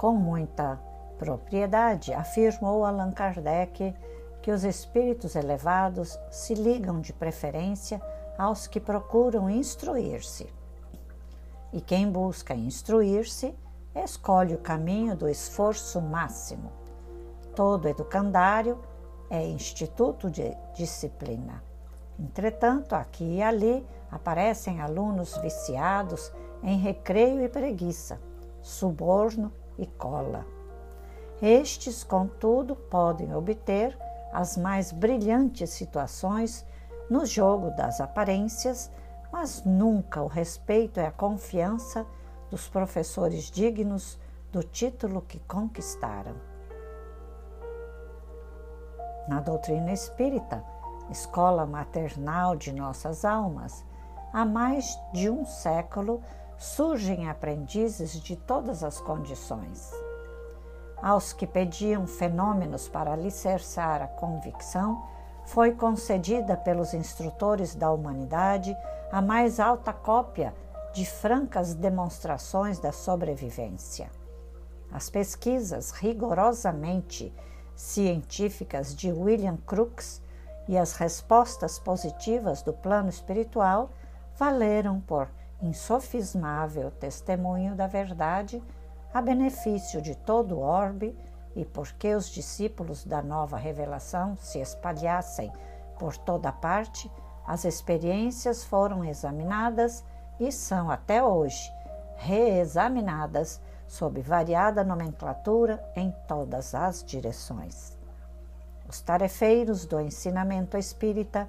Com muita propriedade, afirmou Allan Kardec que os espíritos elevados se ligam de preferência aos que procuram instruir-se. E quem busca instruir-se escolhe o caminho do esforço máximo. Todo educandário é instituto de disciplina. Entretanto, aqui e ali aparecem alunos viciados em recreio e preguiça, suborno e cola. Estes, contudo, podem obter as mais brilhantes situações no jogo das aparências, mas nunca o respeito e a confiança dos professores dignos do título que conquistaram. Na doutrina espírita, escola maternal de nossas almas, há mais de um século surgem aprendizes de todas as condições. Aos que pediam fenômenos para alicerçar a convicção, foi concedida pelos instrutores da humanidade a mais alta cópia de francas demonstrações da sobrevivência. As pesquisas rigorosamente científicas de William Crookes e as respostas positivas do plano espiritual valeram por insofismável testemunho da verdade a benefício de todo o orbe e porque os discípulos da nova revelação se espalhassem por toda parte, as experiências foram examinadas e são até hoje reexaminadas sob variada nomenclatura em todas as direções. Os tarefeiros do ensinamento espírita,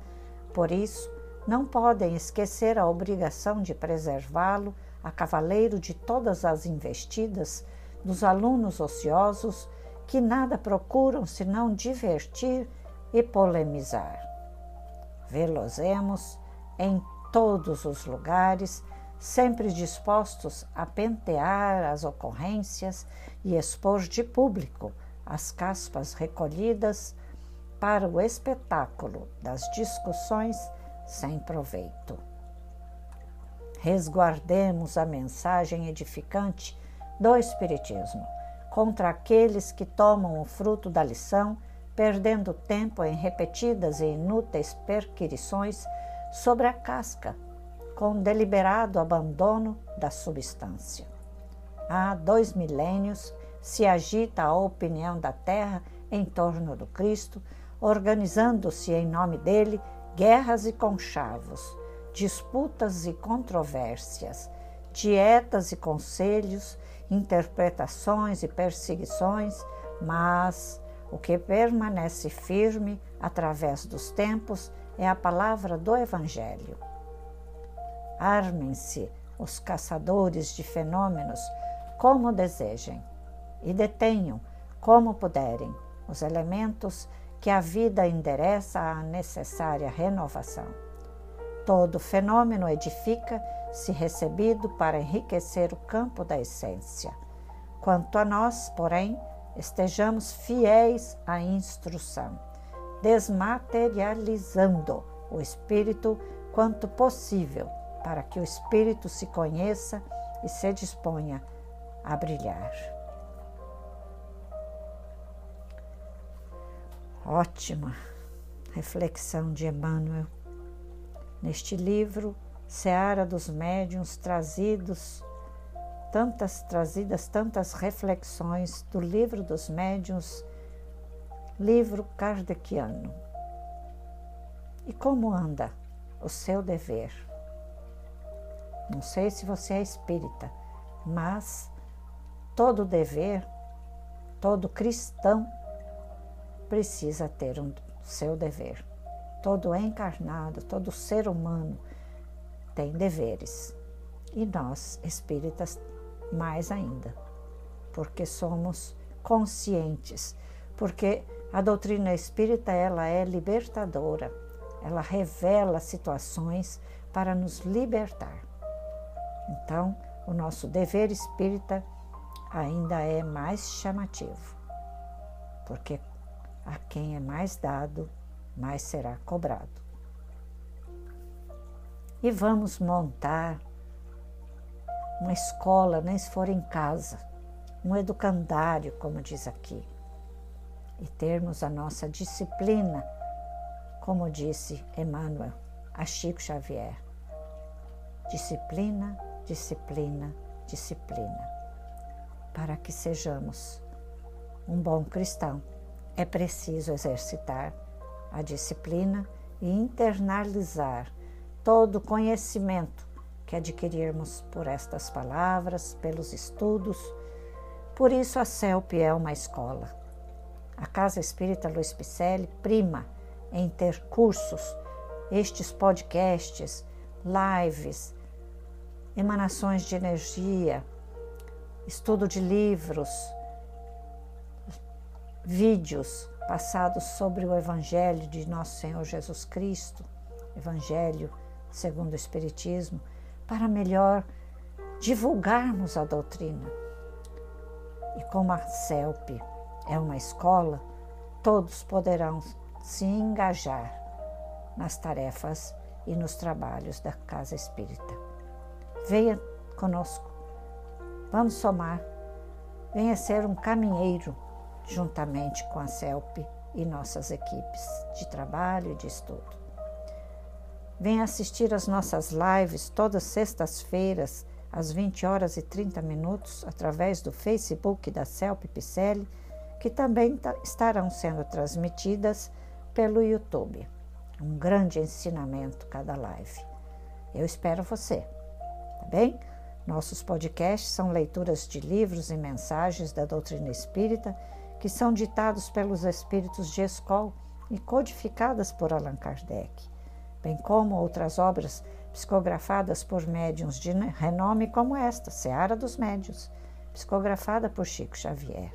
por isso, não podem esquecer a obrigação de preservá-lo a cavaleiro de todas as investidas dos alunos ociosos que nada procuram senão divertir e polemizar. Velozemos em todos os lugares, sempre dispostos a pentear as ocorrências e expor de público as caspas recolhidas para o espetáculo das discussões sem proveito. Resguardemos a mensagem edificante do Espiritismo contra aqueles que tomam o fruto da lição, perdendo tempo em repetidas e inúteis perquirições sobre a casca, com deliberado abandono da substância. Há dois milênios se agita a opinião da Terra em torno do Cristo, organizando-se em nome dele guerras e conchavos, disputas e controvérsias, dietas e conselhos, interpretações e perseguições, mas o que permanece firme através dos tempos é a palavra do Evangelho. Armem-se os caçadores de fenômenos como desejem e detenham, como puderem, os elementos que a vida endereça à necessária renovação. Todo fenômeno edifica se recebido para enriquecer o campo da essência. Quanto a nós, porém, estejamos fiéis à instrução, desmaterializando o espírito quanto possível, para que o espírito se conheça e se disponha a brilhar. Ótima reflexão de Emmanuel. Neste livro, Seara dos Médiuns, trazidos, tantas trazidas, tantas reflexões do livro dos médiuns, livro kardeciano. E como anda o seu dever? Não sei se você é espírita, mas todo dever, todo cristão precisa ter um seu dever. Todo encarnado, todo ser humano tem deveres. E nós, espíritas, mais ainda, porque somos conscientes, porque a doutrina espírita ela é libertadora, ela revela situações para nos libertar. Então, o nosso dever espírita ainda é mais chamativo, porque a quem é mais dado, mais será cobrado. E vamos montar uma escola, nem se for em casa, um educandário, como diz aqui, e termos a nossa disciplina, como disse Emmanuel a Chico Xavier. Disciplina, disciplina, disciplina. Para que sejamos um bom cristão, é preciso exercitar a disciplina e internalizar todo o conhecimento que adquirirmos por estas palavras, pelos estudos. Por isso a CELP é uma escola. A Casa Espírita Luiz Picelli prima em ter cursos, estes podcasts, lives, emanações de energia, estudo de livros, vídeos passados sobre o Evangelho de Nosso Senhor Jesus Cristo, Evangelho segundo o Espiritismo, para melhor divulgarmos a doutrina. E como a CELP é uma escola, todos poderão se engajar nas tarefas e nos trabalhos da Casa Espírita. Venha conosco, vamos somar, venha ser um caminheiro juntamente com a CELP e nossas equipes de trabalho e de estudo. Venha assistir às nossas lives todas sextas-feiras, às 20 horas e 30 minutos, através do Facebook da CELP Picelli, que também estarão sendo transmitidas pelo YouTube. Um grande ensinamento cada live. Eu espero você, tá bem? Nossos podcasts são leituras de livros e mensagens da doutrina espírita que são ditados pelos espíritos de escola e codificadas por Allan Kardec bem como outras obras psicografadas por médiuns de renome como esta, Seara dos Médios, psicografada por Chico Xavier,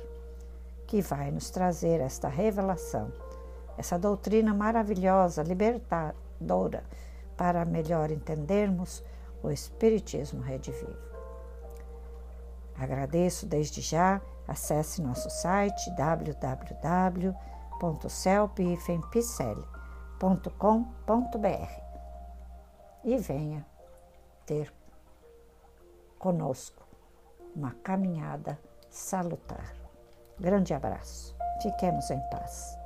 que vai nos trazer esta revelação, essa doutrina maravilhosa, libertadora, para melhor entendermos o Espiritismo redivivo. Agradeço desde já, acesse nosso site www.celpifempicele.com www.ecosistema.com.br e venha ter conosco uma caminhada salutar. Grande abraço. Fiquemos em paz.